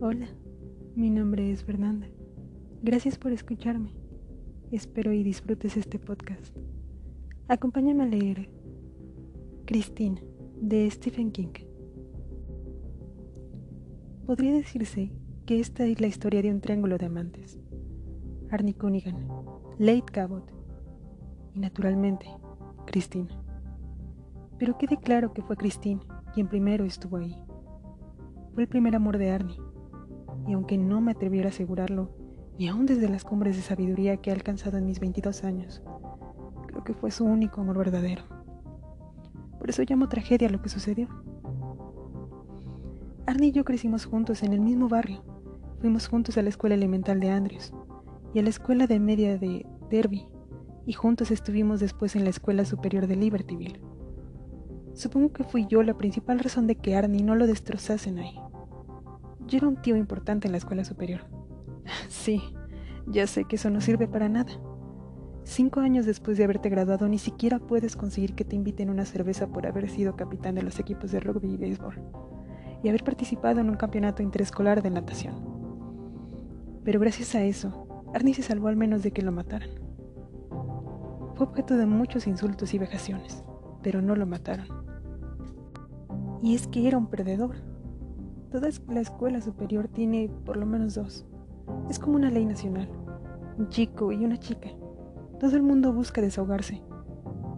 Hola, mi nombre es Fernanda. Gracias por escucharme. Espero y disfrutes este podcast. Acompáñame a leer Christine de Stephen King. Podría decirse que esta es la historia de un triángulo de amantes. Arnie Cunningham, Late Cabot y naturalmente Christine. Pero quede claro que fue Christine quien primero estuvo ahí. Fue el primer amor de Arnie y aunque no me atreviera a asegurarlo, ni aún desde las cumbres de sabiduría que he alcanzado en mis 22 años, creo que fue su único amor verdadero. Por eso llamo tragedia lo que sucedió. Arnie y yo crecimos juntos en el mismo barrio. Fuimos juntos a la escuela elemental de Andrews y a la escuela de media de Derby, y juntos estuvimos después en la escuela superior de Libertyville. Supongo que fui yo la principal razón de que Arnie no lo destrozasen ahí. Yo era un tío importante en la escuela superior. Sí, ya sé que eso no sirve para nada. Cinco años después de haberte graduado, ni siquiera puedes conseguir que te inviten una cerveza por haber sido capitán de los equipos de rugby y béisbol y haber participado en un campeonato interescolar de natación. Pero gracias a eso, Arnie se salvó al menos de que lo mataran. Fue objeto de muchos insultos y vejaciones, pero no lo mataron. Y es que era un perdedor. Toda la escuela superior tiene por lo menos dos. Es como una ley nacional. Un chico y una chica. Todo el mundo busca desahogarse.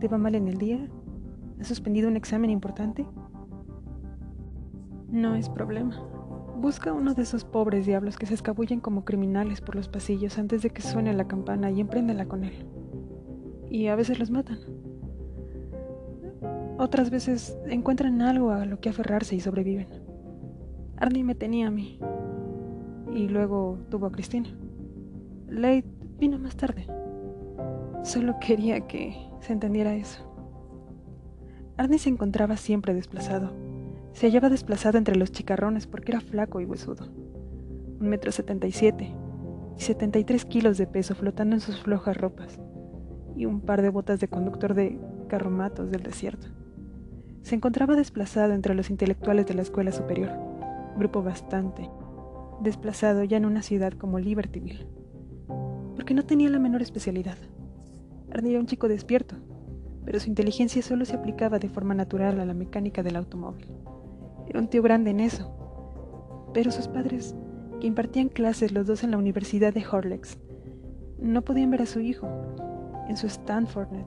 ¿Te va mal en el día? ¿Has suspendido un examen importante? No es problema. Busca uno de esos pobres diablos que se escabullen como criminales por los pasillos antes de que suene la campana y empréndela con él. Y a veces los matan. Otras veces encuentran algo a lo que aferrarse y sobreviven. Arnie me tenía a mí. Y luego tuvo a Cristina. Late vino más tarde. Solo quería que se entendiera eso. Arnie se encontraba siempre desplazado. Se hallaba desplazado entre los chicarrones porque era flaco y huesudo. Un metro setenta y siete y setenta y tres kilos de peso flotando en sus flojas ropas y un par de botas de conductor de carromatos del desierto. Se encontraba desplazado entre los intelectuales de la escuela superior grupo bastante desplazado ya en una ciudad como Libertyville, porque no tenía la menor especialidad. Arnie era un chico despierto, pero su inteligencia solo se aplicaba de forma natural a la mecánica del automóvil. Era un tío grande en eso, pero sus padres, que impartían clases los dos en la Universidad de Horlicks, no podían ver a su hijo en su Stanfordnet.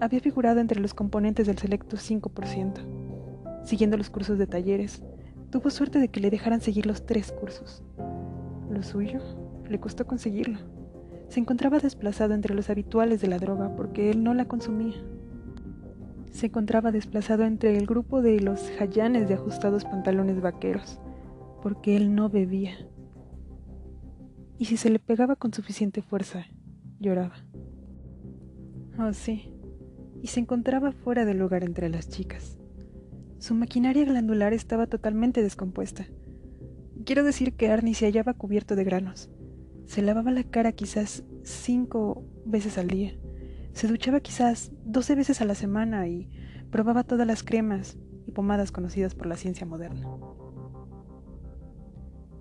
Había figurado entre los componentes del selecto 5%, siguiendo los cursos de talleres, Tuvo suerte de que le dejaran seguir los tres cursos. Lo suyo le costó conseguirlo. Se encontraba desplazado entre los habituales de la droga porque él no la consumía. Se encontraba desplazado entre el grupo de los jayanes de ajustados pantalones vaqueros porque él no bebía. Y si se le pegaba con suficiente fuerza, lloraba. Oh, sí. Y se encontraba fuera del lugar entre las chicas. Su maquinaria glandular estaba totalmente descompuesta. Quiero decir que Arnie se hallaba cubierto de granos. Se lavaba la cara quizás cinco veces al día. Se duchaba quizás doce veces a la semana y probaba todas las cremas y pomadas conocidas por la ciencia moderna.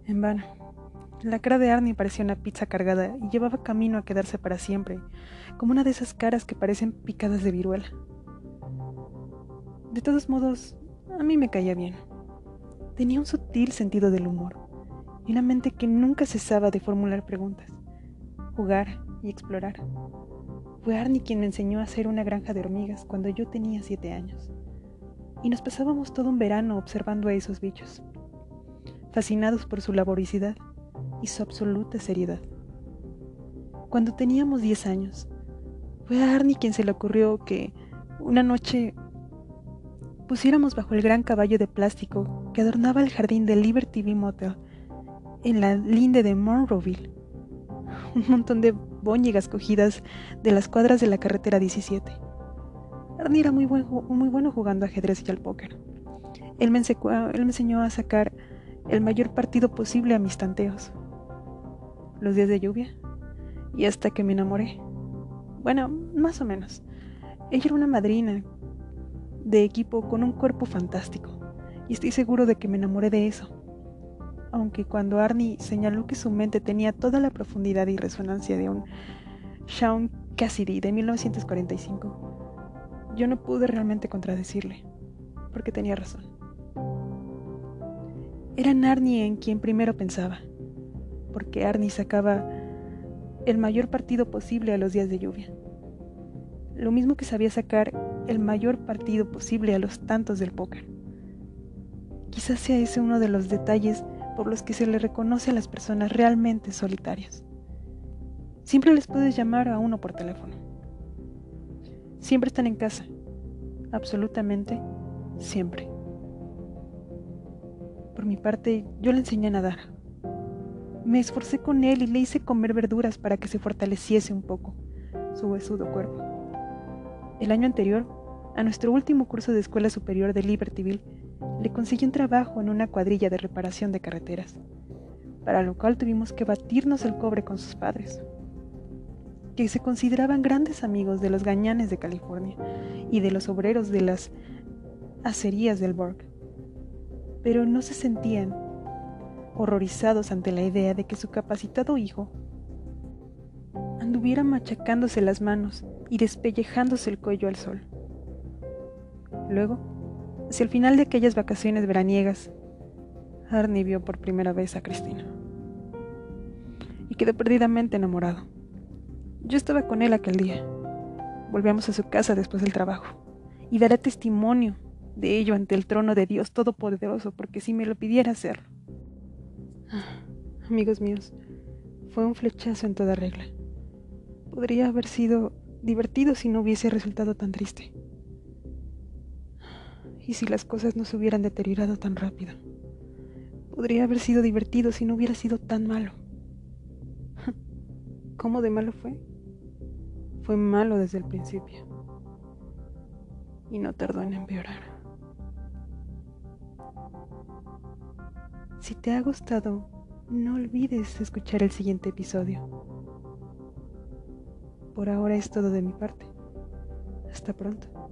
En vano. La cara de Arnie parecía una pizza cargada y llevaba camino a quedarse para siempre, como una de esas caras que parecen picadas de viruela. De todos modos, a mí me caía bien. Tenía un sutil sentido del humor y una mente que nunca cesaba de formular preguntas, jugar y explorar. Fue Arnie quien me enseñó a hacer una granja de hormigas cuando yo tenía siete años. Y nos pasábamos todo un verano observando a esos bichos, fascinados por su laboricidad y su absoluta seriedad. Cuando teníamos diez años, fue a Arnie quien se le ocurrió que una noche pusiéramos bajo el gran caballo de plástico que adornaba el jardín del Liberty Bee Motel en la linde de Monroeville. Un montón de boñigas cogidas de las cuadras de la carretera 17. Arnie era muy, muy bueno jugando ajedrez y al póker. Él me enseñó a sacar el mayor partido posible a mis tanteos. Los días de lluvia. Y hasta que me enamoré. Bueno, más o menos. Ella era una madrina de equipo con un cuerpo fantástico, y estoy seguro de que me enamoré de eso. aunque cuando Arnie señaló que su mente tenía toda la profundidad y resonancia de un Shaun Cassidy de 1945, yo no pude realmente contradecirle, porque tenía razón. Era Arnie en quien primero pensaba, porque Arnie sacaba el mayor partido posible a los días de lluvia. Lo mismo que sabía sacar el mayor partido posible a los tantos del póker. Quizás sea ese uno de los detalles por los que se le reconoce a las personas realmente solitarias. Siempre les puedes llamar a uno por teléfono. Siempre están en casa. Absolutamente siempre. Por mi parte, yo le enseñé a nadar. Me esforcé con él y le hice comer verduras para que se fortaleciese un poco su huesudo cuerpo. El año anterior, a nuestro último curso de escuela superior de Libertyville, le conseguí un trabajo en una cuadrilla de reparación de carreteras, para lo cual tuvimos que batirnos el cobre con sus padres, que se consideraban grandes amigos de los gañanes de California y de los obreros de las acerías del Borg, pero no se sentían horrorizados ante la idea de que su capacitado hijo anduviera machacándose las manos y despellejándose el cuello al sol. Luego, Hacia el final de aquellas vacaciones veraniegas, Arnie vio por primera vez a Cristina. Y quedó perdidamente enamorado. Yo estaba con él aquel día. Volvíamos a su casa después del trabajo. Y daré testimonio de ello ante el trono de Dios Todopoderoso, porque si me lo pidiera hacer. Ah, amigos míos, fue un flechazo en toda regla. Podría haber sido divertido si no hubiese resultado tan triste y si las cosas no se hubieran deteriorado tan rápido. Podría haber sido divertido si no hubiera sido tan malo. ¿Cómo de malo fue? Fue malo desde el principio. Y no tardó en empeorar. Si te ha gustado, no olvides escuchar el siguiente episodio. Por ahora es todo de mi parte. Hasta pronto.